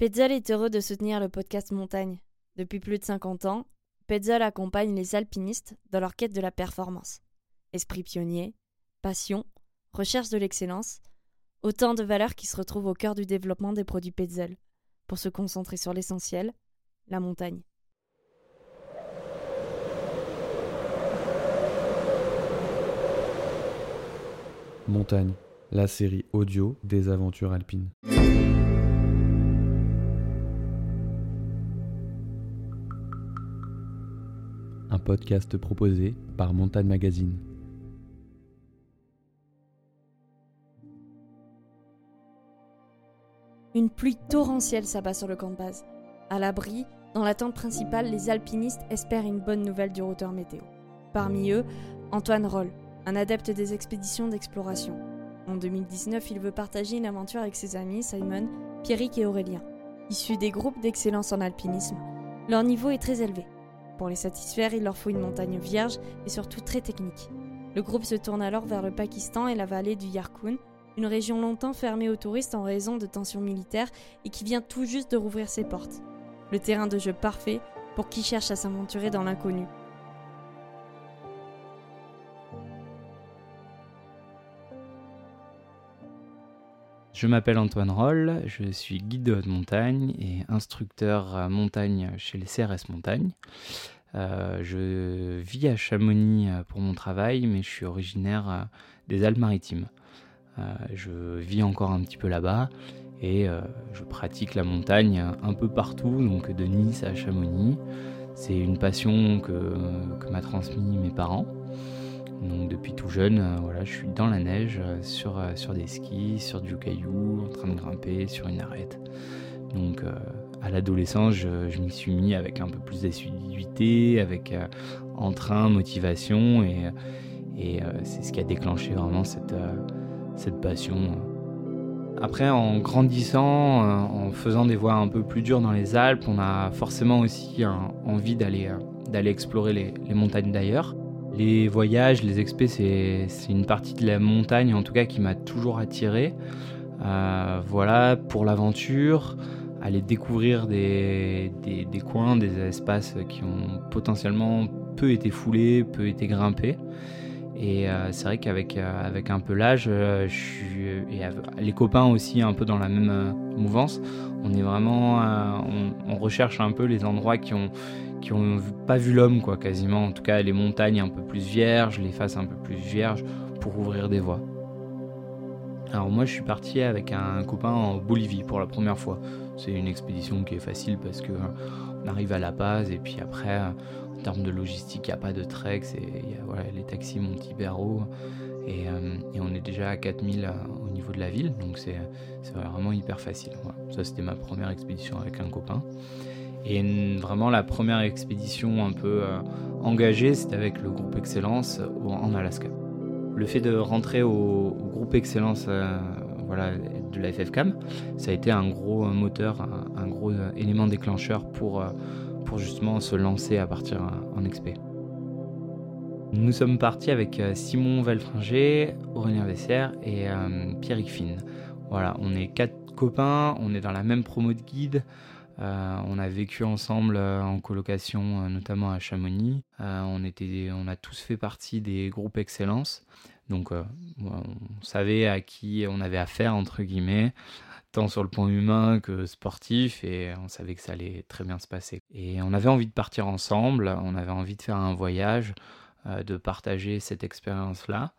Petzl est heureux de soutenir le podcast Montagne. Depuis plus de 50 ans, Petzl accompagne les alpinistes dans leur quête de la performance. Esprit pionnier, passion, recherche de l'excellence, autant de valeurs qui se retrouvent au cœur du développement des produits Petzl, pour se concentrer sur l'essentiel, la montagne. Montagne, la série audio des aventures alpines. Un podcast proposé par Montagne Magazine. Une pluie torrentielle s'abat sur le camp de base. À l'abri, dans la tente principale, les alpinistes espèrent une bonne nouvelle du routeur météo. Parmi eux, Antoine Roll, un adepte des expéditions d'exploration. En 2019, il veut partager une aventure avec ses amis Simon, Pierrick et Aurélien. Issus des groupes d'excellence en alpinisme, leur niveau est très élevé. Pour les satisfaire, il leur faut une montagne vierge et surtout très technique. Le groupe se tourne alors vers le Pakistan et la vallée du Yarkoun, une région longtemps fermée aux touristes en raison de tensions militaires et qui vient tout juste de rouvrir ses portes. Le terrain de jeu parfait pour qui cherche à s'aventurer dans l'inconnu. Je m'appelle Antoine Roll, je suis guide de haute montagne et instructeur montagne chez les CRS Montagne. Euh, je vis à Chamonix euh, pour mon travail, mais je suis originaire euh, des Alpes-Maritimes. je vis encore un petit peu là-bas et je pratique la montagne un peu partout, donc de Nice à Chamonix. C'est une passion que, que m'a transmis mes parents. Donc depuis tout jeune, euh, voilà, je suis dans la neige, euh, sur, euh, sur des skis, sur du caillou, en train de grimper sur une arête. Donc à l'adolescence, je, m'y suis mis avec un peu plus d'assiduité, avec entrain, motivation, et, c'est ce qui a déclenché vraiment cette, cette passion. Après, en grandissant, en faisant des voies un peu plus dures dans les Alpes, on a forcément aussi envie d'aller d'aller explorer les montagnes d'ailleurs. Les voyages, les expés, c'est une partie de la montagne en tout cas qui m'a toujours attiré. Euh, voilà, pour l'aventure, aller découvrir des, des, coins, des espaces qui ont potentiellement peu été foulés, peu été grimpés. Et euh, c'est vrai qu'avec euh, avec un peu l'âge, et les copains aussi un peu dans la même mouvance, on est vraiment, on, recherche un peu les endroits qui ont, qui ont pas vu l'homme, quoi, quasiment. En tout cas, les montagnes un peu plus vierges, les faces un peu plus vierges, pour ouvrir des voies. Alors moi, je suis parti avec un copain en Bolivie pour la première fois. C'est une expédition qui est facile parce que on arrive à La Paz et puis après, en termes de logistique, il n'y a pas de trek. Voilà, les taxis Montibero et, euh, et, on est déjà à 4000 euh, au niveau de la ville, donc c'est vraiment hyper facile. Ça, c'était ma première expédition avec un copain. Et vraiment la première expédition un peu euh, engagée, c'était avec le groupe Excellence en Alaska. Le fait de rentrer au, groupe Excellence euh, voilà, de la FFCAM, ça a été un gros moteur, un, gros élément déclencheur pour, euh, pour justement se lancer à partir en expé. Nous sommes partis avec Simon Velfringer, Aurélien Vessère et Pierrick Finn. Voilà, on est quatre copains, on est dans la même promo de guide. Euh, on a vécu ensemble euh, en colocation, euh, notamment à Chamonix. on, était, on a tous fait partie des groupes Excellence. Donc, on savait à qui on avait affaire, entre guillemets, tant sur le point humain que sportif, et on savait que ça allait très bien se passer. Et on avait envie de partir ensemble, on avait envie de faire un voyage, de partager cette expérience-là.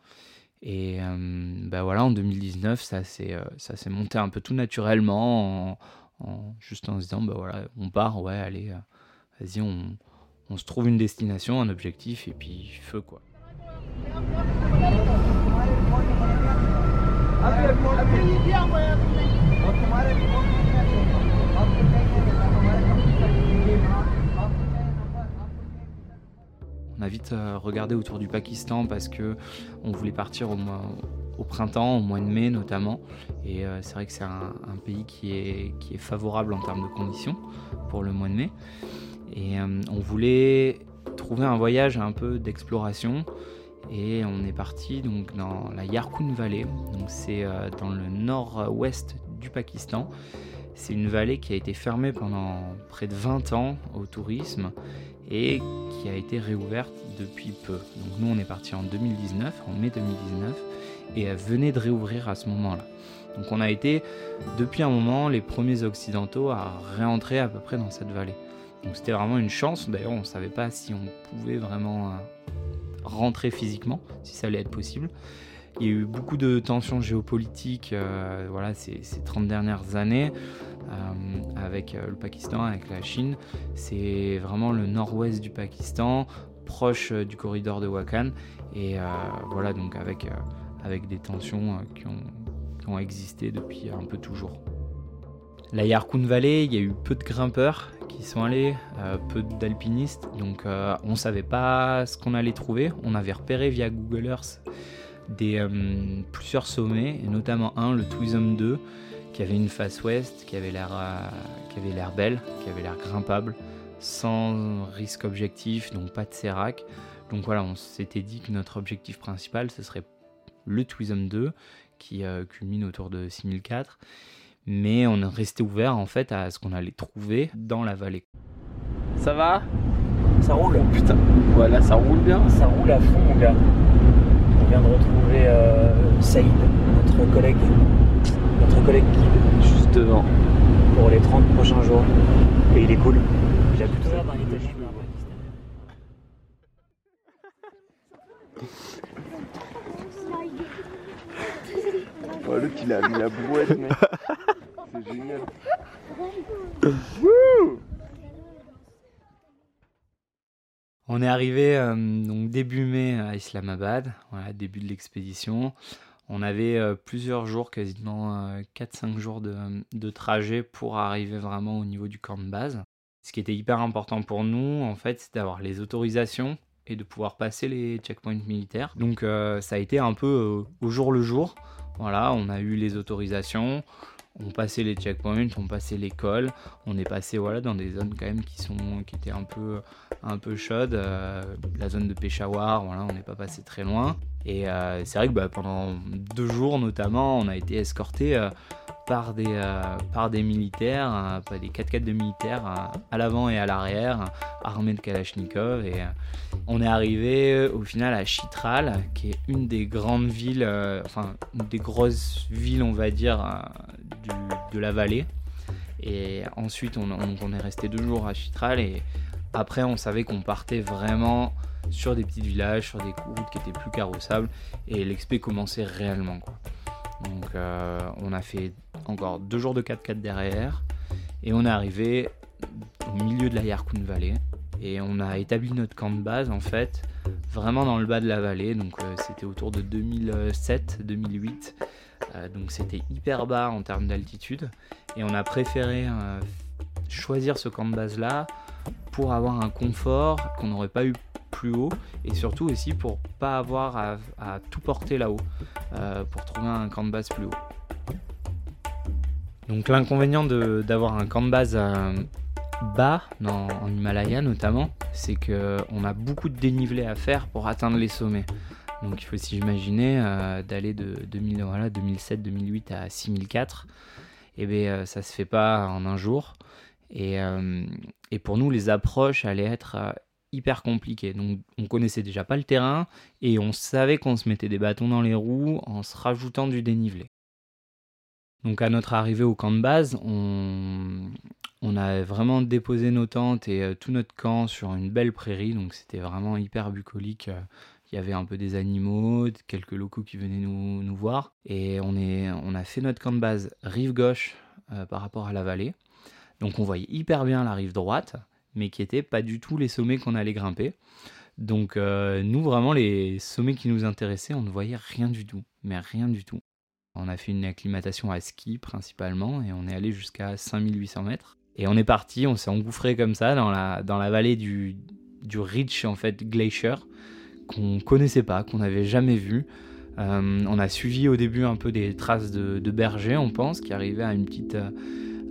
Et ben voilà, en 2019, ça s'est monté un peu tout naturellement. En, juste en se disant, bah voilà, on part, ouais, allez, euh, vas-y, on, on, se trouve une destination, un objectif, et puis feu, quoi. On a vite euh, regardé autour du Pakistan parce que on voulait partir au printemps, au mois de mai notamment. Et euh, c'est vrai que c'est un, pays qui est, favorable en termes de conditions pour le mois de mai. Et euh, on voulait trouver un voyage un peu d'exploration. Et on est parti donc dans la Yarkun Valley, donc c'est dans le nord-ouest du Pakistan. C'est une vallée qui a été fermée pendant près de 20 ans au tourisme et qui a été réouverte depuis peu. Donc nous on est parti en 2019, en mai 2019, et elle venait de réouvrir à ce moment-là. Donc on a été depuis un moment les premiers occidentaux à réentrer à peu près dans cette vallée. Donc c'était vraiment une chance, d'ailleurs on ne savait pas si on pouvait vraiment euh, rentrer physiquement, si ça allait être possible. Il y a eu beaucoup de tensions géopolitiques euh, voilà, ces, 30 dernières années avec euh, le Pakistan, avec la Chine. C'est vraiment le nord-ouest du Pakistan, proche du corridor de Wakhan. Et voilà, donc avec, avec des tensions qui ont, existé depuis un peu toujours. La Yarkun Valley, il y a eu peu de grimpeurs qui sont allés, peu d'alpinistes, donc on ne savait pas ce qu'on allait trouver. On avait repéré via Google Earth des, euh, plusieurs sommets, et notamment un, le Twism 2, qui avait une face ouest, qui avait l'air euh, qui avait l'air belle, qui avait l'air grimpable, sans risque objectif, donc pas de sérac. Donc voilà, on s'était dit que notre objectif principal, ce serait le Twism 2, qui euh, culmine autour de 6004. Mais on est resté ouvert en fait à ce qu'on allait trouver dans la vallée. Ça va? Ça roule. Putain, voilà, ça roule bien. Ça roule à fond, mon gars vient de retrouver euh, Saïd, notre collègue, notre collègue guide. Juste devant. Pour les 30 prochains jours. Et il est cool. Il a plutôt l'air d'un Italien Oh, Luc, il a mis la brouette, mec. C'est génial. On est arrivé euh, donc début mai à Islamabad, voilà, début de l'expédition. On avait euh, plusieurs jours, quasiment 4-5 euh, jours de, trajet pour arriver vraiment au niveau du camp de base. Ce qui était hyper important pour nous, en fait, c'est d'avoir les autorisations et de pouvoir passer les checkpoints militaires. Donc ça a été un peu au jour le jour. Voilà, on a eu les autorisations, on passait les checkpoints, on passait l'école, on est passé voilà dans des zones quand même qui sont qui étaient un peu chaudes, euh, la zone de Peshawar, on n'est pas passé très loin. Et euh, c'est vrai que bah, pendant deux jours notamment, on a été escorté euh, par des, euh, par des militaires, euh, des 4x4 de militaires euh, à l'avant et à l'arrière, armés de Kalachnikov. Et on est arrivé au final à Chitral, qui est une des grandes villes, enfin des grosses villes, on va dire, de la vallée. Et ensuite, on, on, est resté deux jours à Chitral et après, on savait qu'on partait vraiment sur des petits villages, sur des routes qui étaient plus carrossables et l'expé commençait réellement. Quoi. Donc, on a fait encore deux jours de 4x4 derrière, et on est arrivé au milieu de la Yarkun Valley, et on a établi notre camp de base en fait, vraiment dans le bas de la vallée, donc euh, c'était autour de 2007-2008, euh, donc c'était hyper bas en termes d'altitude, et on a préféré euh, choisir ce camp de base là pour avoir un confort qu'on n'aurait pas eu plus haut et surtout aussi pour pas avoir à, à tout porter là-haut pour trouver un camp de base plus haut. Donc l'inconvénient d'avoir un camp de base euh, bas, en Himalaya notamment, c'est qu'on a beaucoup de dénivelé à faire pour atteindre les sommets. Donc il faut s'imaginer euh, d'aller de 2007-2008 à 6004. Et bien euh, ça se fait pas en un jour. Et, et pour nous, les approches allaient être hyper compliquées. Donc on connaissait déjà pas le terrain et on savait qu'on se mettait des bâtons dans les roues en se rajoutant du dénivelé. Donc à notre arrivée au camp de base, on, a vraiment déposé nos tentes et euh, tout notre camp sur une belle prairie, donc c'était vraiment hyper bucolique. Il y avait un peu des animaux, quelques locaux qui venaient nous, voir. Et on, a fait notre camp de base rive gauche euh, par rapport à la vallée. Donc on voyait hyper bien la rive droite, mais qui n'étaient pas du tout les sommets qu'on allait grimper. Donc euh, nous, vraiment, les sommets qui nous intéressaient, on ne voyait rien du tout, mais rien du tout. On a fait une acclimatation à ski principalement et on est allé jusqu'à 5800 mètres. Et on est parti, on s'est engouffré comme ça dans la, vallée du, du en fait Glacier qu'on connaissait pas, qu'on n'avait jamais vu. Euh, on a suivi au début un peu des traces de, bergers, on pense, qui arrivaient à euh,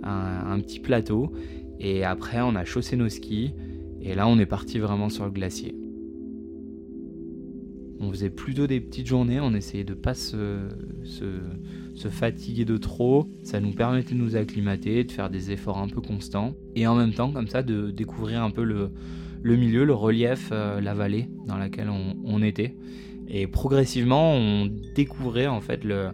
un, petit plateau. Et après, on a chaussé nos skis. Et là, on est parti vraiment sur le glacier. On faisait plutôt des petites journées, on essayait de pas se, fatiguer de trop. Ça nous permettait de nous acclimater, de faire des efforts un peu constants. Et en même temps, comme ça, de découvrir un peu le, milieu, le relief, euh, la vallée dans laquelle on, était. Et progressivement, on découvrait en fait le,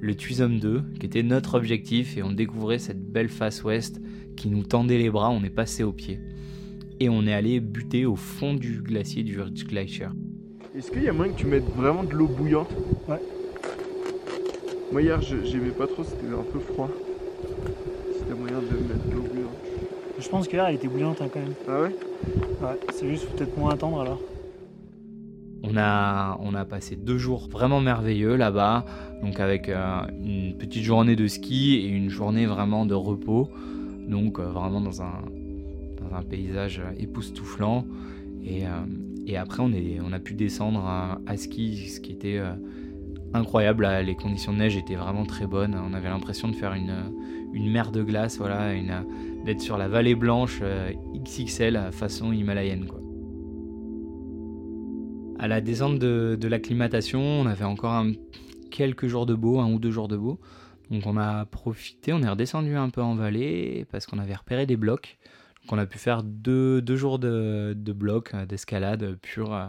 le Tuisum 2, qui était notre objectif, et on découvrait cette belle face ouest qui nous tendait les bras, on est passé au pied. Et on est allé buter au fond du glacier du Ridge Glacier. Est-ce qu'il y a moyen que tu mettes vraiment de l'eau bouillante Ouais. Moi hier j'aimais pas trop, c'était un peu froid. C'était moyen de mettre de l'eau bouillante. Je pense qu'hier elle était bouillante hein, quand même. Ah ouais? Ouais, c'est juste peut-être moins attendre alors. On a, on a passé deux jours vraiment merveilleux là-bas, donc avec euh, une petite journée de ski et une journée vraiment de repos, donc euh, vraiment dans un, dans un paysage époustouflant. Et, euh, et après, on, a pu descendre à, ski, ce qui était incroyable. Les conditions de neige étaient vraiment très bonnes. On avait l'impression de faire une, mer de glace, voilà, d'être sur la vallée blanche XXL façon himalayenne. Quoi. À la descente de, l'acclimatation, on avait encore quelques jours de beau, un ou deux jours de beau. Donc on a profité, on est redescendu un peu en vallée parce qu'on avait repéré des blocs. Donc on a pu faire deux, jours de, blocs, euh, d'escalade pure. Euh.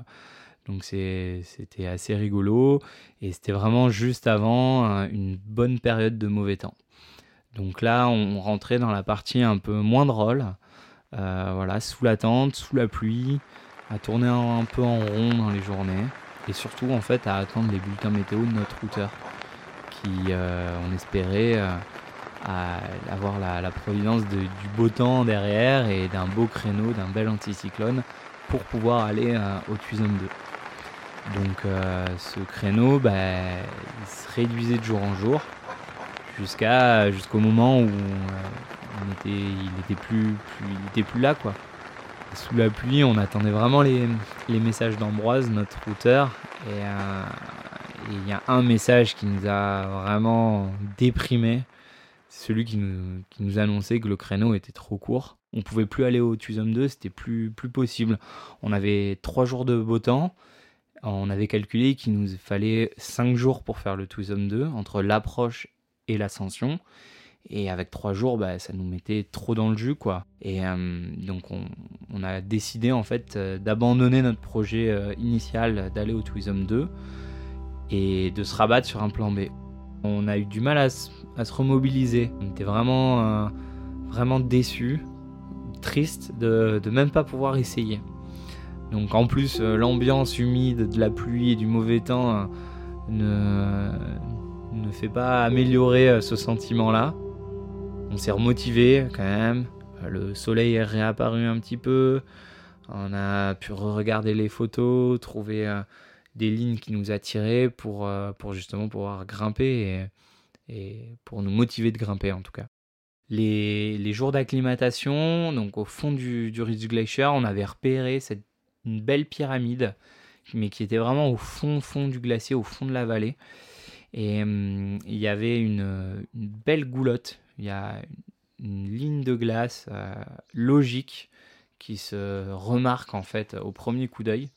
Donc c'était assez rigolo et c'était vraiment juste avant euh, une bonne période de mauvais temps. Donc là, on rentrait dans la partie un peu moins drôle, voilà, sous la tente, sous la pluie, à tourner un, peu en rond dans les journées et surtout en fait à attendre les bulletins météo de notre routeur qui euh, on espérait euh, avoir la, providence du beau temps derrière et d'un beau créneau, d'un bel anticyclone pour pouvoir aller euh, au Tuisum 2. Donc ce créneau bah, il se réduisait de jour en jour jusqu'à jusqu'au moment où on était, il était plus, plus, plus là quoi sous la pluie, on attendait vraiment les, messages d'Ambroise, notre routeur. Euh, et il y a un message qui nous a vraiment déprimé. Celui qui nous, annonçait que le créneau était trop court. On pouvait plus aller au Tuisum 2, c'était plus, possible. On avait trois jours de beau temps. On avait calculé qu'il nous fallait cinq jours pour faire le Tuisum 2, entre l'approche et l'ascension. Et avec trois jours, bah, ça nous mettait trop dans le jus, quoi. Et euh, donc, on, a décidé, en fait, euh, d'abandonner notre projet euh, initial d'aller au Twism 2 et de se rabattre sur un plan B. On a eu du mal à, se remobiliser. On était vraiment, vraiment déçus, tristes de, de même pas pouvoir essayer. Donc, en plus, l'ambiance humide de la pluie et du mauvais temps ne, ne fait pas améliorer ce sentiment-là. On s'est remotivé quand même. Le soleil est réapparu un petit peu. On a pu regarder les photos, trouver euh, des lignes qui nous attiraient pour, euh, pour justement pouvoir grimper et, pour nous motiver de grimper en tout cas. Les, les jours d'acclimatation, donc au fond du, du Ridge Glacier, on avait repéré cette, une belle pyramide, mais qui était vraiment au fond, fond du glacier, au fond de la vallée. Et hum, il y avait une, une belle goulotte, il y a une ligne de glace euh, logique qui se remarque en fait au premier coup d'œil.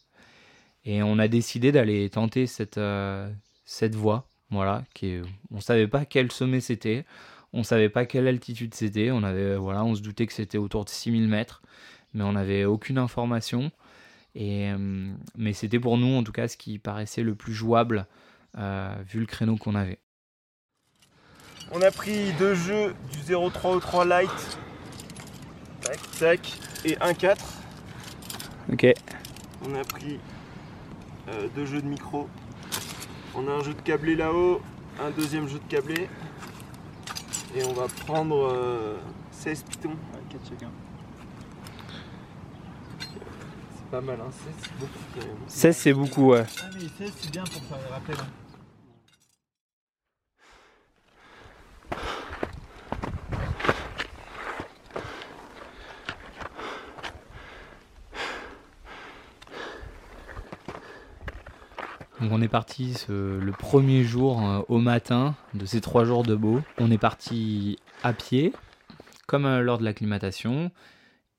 Et on a décidé d'aller tenter cette, euh, cette voie. Voilà, qui on savait pas quel sommet c'était, on savait pas quelle altitude c'était, on avait voilà, on se doutait que c'était autour de 6000 mètres, mais on n'avait aucune information. Et, euh, mais c'était pour nous en tout cas ce qui paraissait le plus jouable vu le créneau qu'on avait. On a pris deux jeux du 03 au 3 light. Tac, tac. Et un 4. Ok. On a pris euh, deux jeux de micro. On a un jeu de câblé là-haut, un deuxième jeu de câblé. Et on va prendre 16 euh, pitons. 4 chacun. C'est pas mal, hein 16 c'est beaucoup 16 c'est beaucoup, ouais. Ah mais 16 c'est bien pour faire les rappels. Hein. Est parti le premier jour euh, au matin de ces trois jours de beau. On est parti à pied, comme euh, lors de l'acclimatation.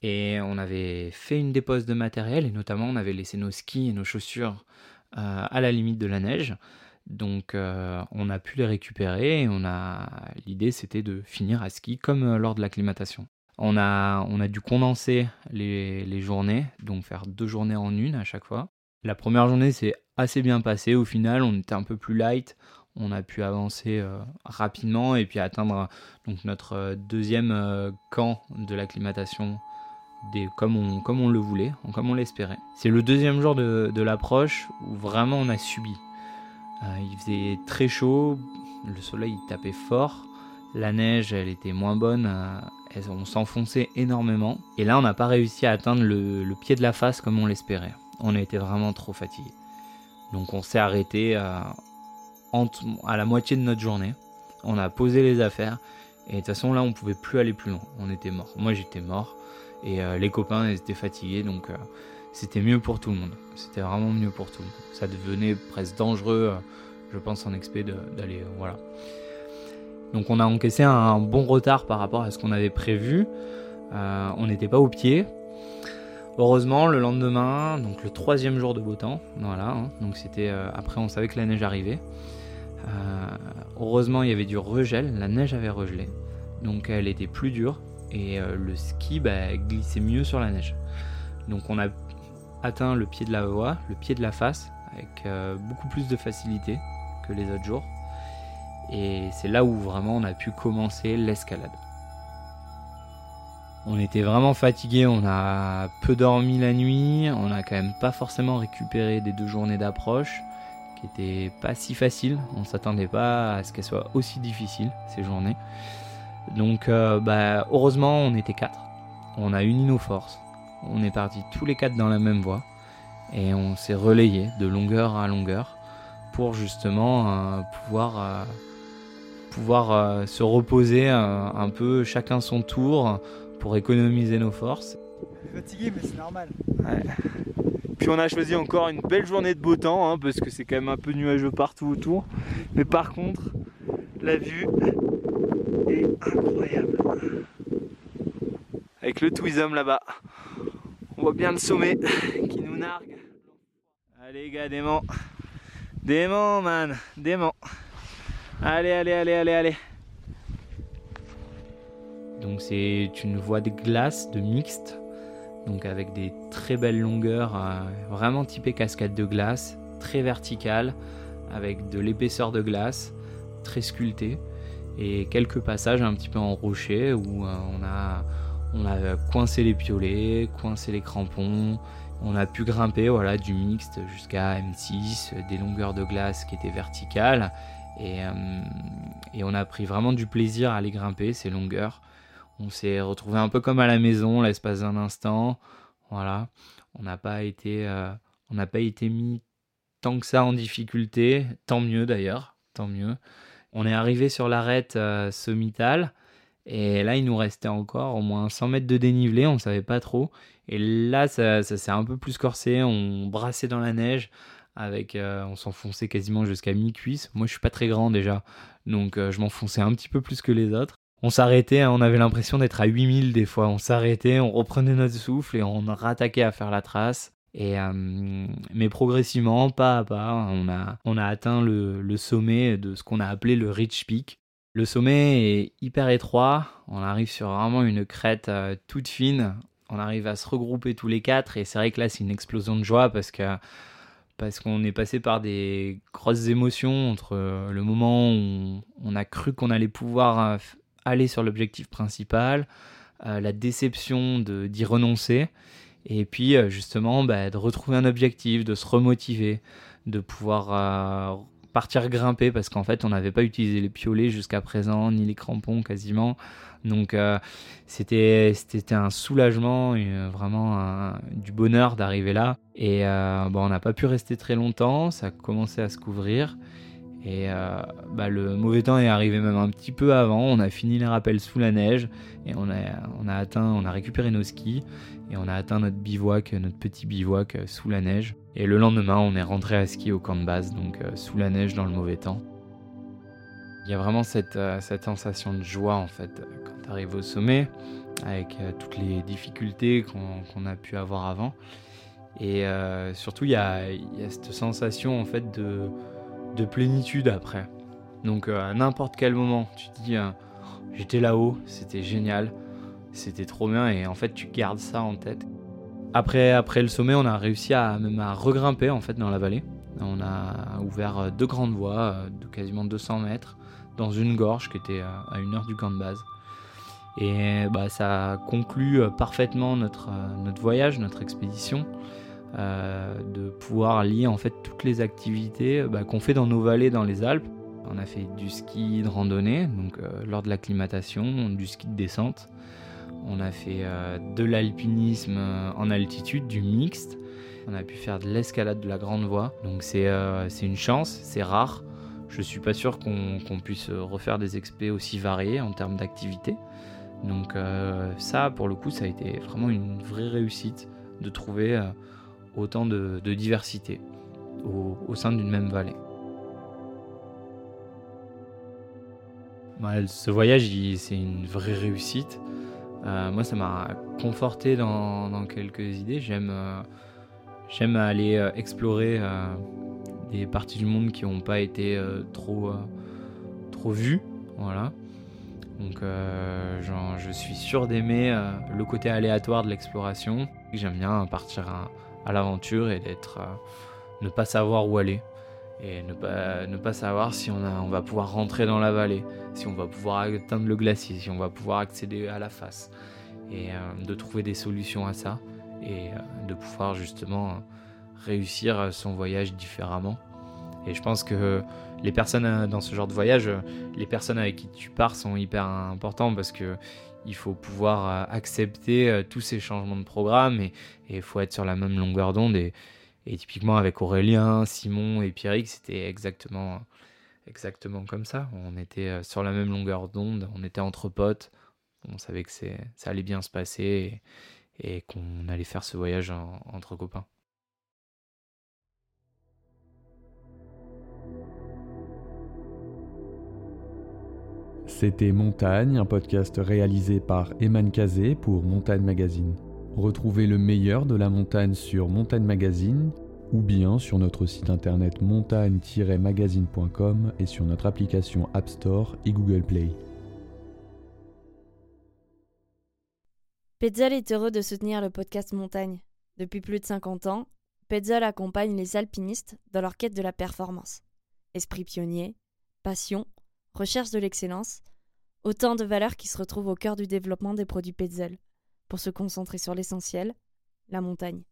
Et on avait fait une dépose de matériel, et notamment on avait laissé nos skis et nos chaussures à la limite de la neige. Donc on a pu les récupérer et on a l'idée c'était de finir à ski comme lors de l'acclimatation. On a, on a dû condenser les, les, journées, donc faire deux journées en une à chaque fois. La première journée s'est assez bien passée au final, on était un peu plus light, on a pu avancer euh, rapidement et puis atteindre donc notre euh, deuxième euh, camp de l'acclimatation comme, on, comme le voulait, comme on l'espérait. C'est le deuxième jour de, l'approche où vraiment on a subi. il faisait très chaud, le soleil tapait fort, la neige elle était moins bonne, on s'enfonçait énormément et là on n'a pas réussi à atteindre le, pied de la face comme on l'espérait. On été vraiment trop fatigué. Donc on s'est arrêté à la moitié de notre journée. On a posé les affaires et de toute façon là on pouvait plus aller plus loin. On était mort. Moi j'étais mort et euh, les copains ils étaient fatigués donc euh, c'était mieux pour tout le monde. C'était vraiment mieux pour tout le monde. Ça devenait presque dangereux, euh, je pense en expé d'aller voilà. Donc on a encaissé un, bon retard par rapport à ce qu'on avait prévu. on n'était pas au pied. Heureusement, le lendemain, donc le troisième jour de beau temps, voilà, hein, donc c'était après on savait que la neige arrivait. Euh, heureusement, il y avait du regel, la neige avait regelé, donc elle était plus dure et euh, le ski bah, glissait mieux sur la neige. Donc on a atteint le pied de la voie, le pied de la face, avec euh, beaucoup plus de facilité que les autres jours. Et c'est là où vraiment on a pu commencer l'escalade. On était vraiment fatigué, on a peu dormi la nuit, on a quand même pas forcément récupéré des deux journées d'approche était pas si facile. On s'attendait pas à ce qu'elle soit aussi difficile ces journées. Donc, euh, bah, heureusement, on était quatre. On a uni nos forces. On est partis tous les quatre dans la même voie et on s'est relayé de longueur à longueur pour justement euh, pouvoir euh, pouvoir se reposer un peu chacun son tour pour économiser nos forces. Fatigué, mais c'est normal. Puis on a choisi encore une belle journée de beau temps, hein, parce que c'est quand même un peu nuageux partout autour. Mais par contre, la vue est incroyable. Avec le Twism là-bas. On voit bien le sommet qui nous nargue. Allez gars, dément. Dément man, dément. Allez, allez, allez, allez, allez. Donc c'est une voie de glace, de mixte. Donc avec des très belles longueurs, euh, vraiment typées cascade de glace, très verticales, avec de l'épaisseur de glace, très sculptée, et quelques passages un petit peu en rocher où euh, on, a, on a coincé les piolets, coincé les crampons, on a pu grimper voilà, du mixte jusqu'à M6, des longueurs de glace qui étaient verticales, et, euh, et on a pris vraiment du plaisir à les grimper, ces longueurs. On s'est retrouvé un peu comme à la maison l'espace d'un instant. Voilà. On n'a pas été, euh, on n'a pas été mis tant que ça en difficulté. Tant mieux d'ailleurs. Tant mieux. On est arrivé sur l'arête euh, sommitale. Et là, il nous restait encore au moins 100 mètres de dénivelé, on ne savait pas trop. Et là, ça, s'est un peu plus corsé, on brassait dans la neige, avec, euh, on s'enfonçait quasiment jusqu'à mi-cuisse. Moi, je suis pas très grand déjà, donc je m'enfonçais un petit peu plus que les autres on s'arrêtait, hein, on avait l'impression d'être à 8000 des fois. On s'arrêtait, on reprenait notre souffle et on rattaquait à faire la trace. Et, euh, mais progressivement, pas à pas, on a, on a atteint le, sommet de ce qu'on a appelé le Rich Peak. Le sommet est hyper étroit, on arrive sur vraiment une crête euh, toute fine, on arrive à se regrouper tous les quatre et c'est vrai que là c'est une explosion de joie parce parce qu'on est passé par des grosses émotions entre le moment où on a cru qu'on allait pouvoir euh, aller sur l'objectif principal, euh, la déception d'y renoncer, et puis euh, justement bah, de retrouver un objectif, de se remotiver, de pouvoir euh, partir grimper parce qu'en fait on n'avait pas utilisé les piolets jusqu'à présent ni les crampons quasiment. Donc c'était c'était un soulagement vraiment du bonheur d'arriver là. Et bon, on n'a pas pu rester très longtemps ça a commencé à se couvrir et euh, bah, le mauvais temps est arrivé même un petit peu avant. On a fini les rappels sous la neige et on a, on a atteint, on a récupéré nos skis et on a atteint notre bivouac, notre petit bivouac euh, sous la neige. Et le lendemain, on est rentré à ski au camp de base, donc euh, sous la neige dans le mauvais temps. Il y a vraiment cette, cette sensation de joie en fait quand tu arrives au sommet, avec toutes les difficultés qu'on a pu avoir avant. Et surtout, il y a, cette sensation en fait de, de plénitude après. Donc à n'importe quel moment, tu te dis, j'étais là-haut, c'était génial, c'était trop bien, et en fait tu gardes ça en tête. Après, après le sommet, on a réussi à même à regrimper en fait dans la vallée. On a ouvert deux grandes voies de quasiment 200 mètres dans une gorge qui était à une heure du camp de base. Et bah, ça conclut parfaitement notre, notre voyage, notre expédition. Euh, de pouvoir lier en fait toutes les activités bah, qu'on fait dans nos vallées dans les Alpes. On a fait du ski de randonnée, donc euh, lors de l'acclimatation, du ski de descente. On a fait euh, de l'alpinisme en altitude, du mixte. On a pu faire de l'escalade de la grande voie. Donc c'est une chance, c'est rare. Je suis pas sûr qu'on puisse refaire des expés aussi variés en termes d'activité. Donc ça, pour le coup, ça a été vraiment une vraie réussite de trouver autant de, diversité au, sein d'une même vallée. ce voyage, c'est une vraie réussite. Euh, moi, ça m'a conforté dans, quelques idées. J'aime, euh, aller euh, explorer des parties du monde qui n'ont pas été trop, trop vues. Voilà. Donc, je suis sûr d'aimer le côté aléatoire de l'exploration. J'aime bien partir à, à l'aventure et d'être euh, ne pas savoir où aller et ne pas, ne pas savoir si on, a, on va pouvoir rentrer dans la vallée, si on va pouvoir atteindre le glacier, si on va pouvoir accéder à la face et euh, de trouver des solutions à ça et euh, de pouvoir justement réussir son voyage différemment. Et je pense que les personnes dans ce genre de voyage, les personnes avec qui tu pars sont hyper importantes parce que il faut pouvoir euh, accepter euh, tous ces changements de programme et il faut être sur la même longueur d'onde. Et, typiquement avec Aurélien, Simon et Pierrick, c'était exactement, exactement comme ça. On était euh, sur la même longueur d'onde, on était entre potes, on savait que ça allait bien se passer et, qu'on allait faire ce voyage entre copains. C'était Montagne, un podcast réalisé par Eman Kazé pour Montagne Magazine. Retrouvez le meilleur de la montagne sur Montagne Magazine ou bien sur notre site internet montagne-magazine.com et sur notre application App Store et Google Play. Petzl est heureux de soutenir le podcast Montagne. Depuis plus de 50 ans, Petzl accompagne les alpinistes dans leur quête de la performance. Esprit pionnier, passion, recherche de l'excellence, autant de valeurs qui se retrouvent au cœur du développement des produits Petzl, pour se concentrer sur l'essentiel, la montagne.